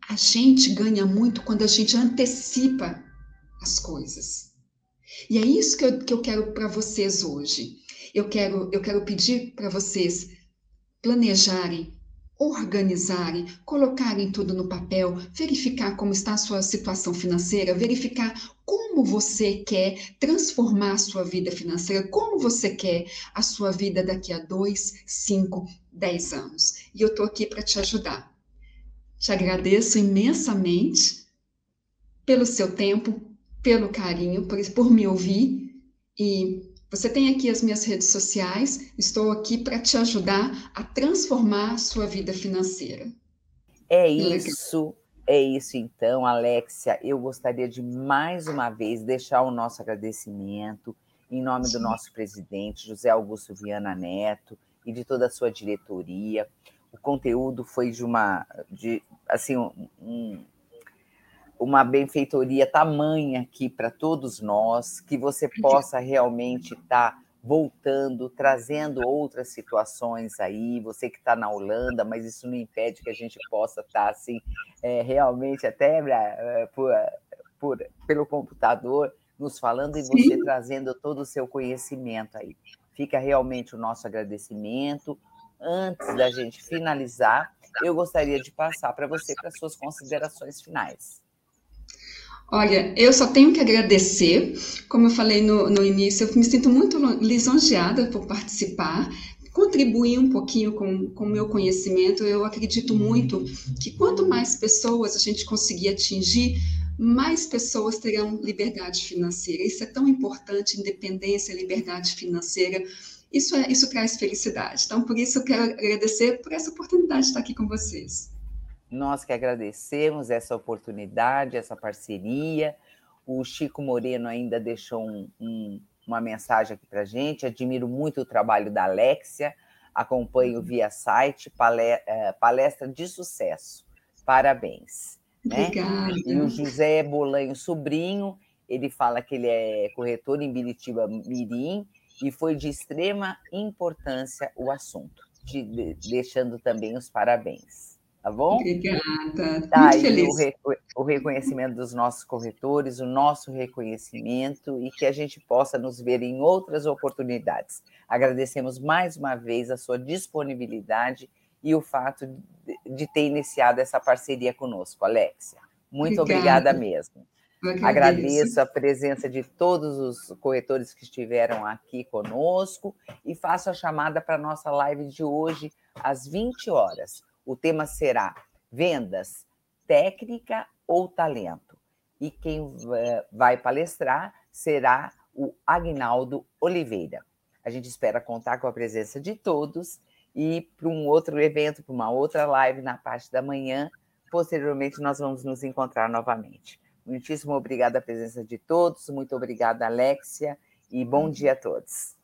Speaker 3: A gente ganha muito quando a gente antecipa as coisas. E é isso que eu, que eu quero para vocês hoje. Eu quero, eu quero pedir para vocês planejarem, organizarem, colocarem tudo no papel, verificar como está a sua situação financeira, verificar como você quer transformar a sua vida financeira, como você quer a sua vida daqui a dois, cinco, dez anos. E eu estou aqui para te ajudar. Te agradeço imensamente pelo seu tempo, pelo carinho, por, por me ouvir. E você tem aqui as minhas redes sociais, estou aqui para te ajudar a transformar a sua vida financeira.
Speaker 2: É isso, é isso então, Alexia. Eu gostaria de mais uma vez deixar o nosso agradecimento em nome do nosso presidente, José Augusto Viana Neto, e de toda a sua diretoria. O conteúdo foi de uma, de, assim, um, uma benfeitoria tamanha aqui para todos nós, que você possa realmente estar tá voltando, trazendo outras situações aí, você que está na Holanda, mas isso não impede que a gente possa estar tá, assim, é, realmente até é, por, por, pelo computador, nos falando e você Sim. trazendo todo o seu conhecimento aí. Fica realmente o nosso agradecimento. Antes da gente finalizar, eu gostaria de passar para você para suas considerações finais.
Speaker 3: Olha, eu só tenho que agradecer. Como eu falei no, no início, eu me sinto muito lisonjeada por participar, contribuir um pouquinho com o meu conhecimento. Eu acredito muito que quanto mais pessoas a gente conseguir atingir, mais pessoas terão liberdade financeira. Isso é tão importante, independência, liberdade financeira. Isso, é, isso traz felicidade. Então, por isso, eu quero agradecer por essa oportunidade de estar aqui com vocês.
Speaker 2: Nós que agradecemos essa oportunidade, essa parceria. O Chico Moreno ainda deixou um, um, uma mensagem aqui para a gente. Admiro muito o trabalho da Alexia, acompanho uhum. via site, eh, palestra de sucesso. Parabéns. Né?
Speaker 3: Obrigada.
Speaker 2: E o José Bolanho Sobrinho, ele fala que ele é corretor em Biritiba Mirim e foi de extrema importância o assunto, de, de, deixando também os parabéns tá bom?
Speaker 3: Obrigada.
Speaker 2: Tá Muito feliz. O, re, o reconhecimento dos nossos corretores, o nosso reconhecimento e que a gente possa nos ver em outras oportunidades. Agradecemos mais uma vez a sua disponibilidade e o fato de, de ter iniciado essa parceria conosco, Alexia. Muito obrigada, obrigada mesmo. Agradeço a presença de todos os corretores que estiveram aqui conosco e faço a chamada para a nossa live de hoje às 20 horas o tema será vendas, técnica ou talento. E quem eh, vai palestrar será o Agnaldo Oliveira. A gente espera contar com a presença de todos e para um outro evento, para uma outra live na parte da manhã. Posteriormente, nós vamos nos encontrar novamente. Muitíssimo obrigada a presença de todos, muito obrigada, Alexia, e bom dia a todos.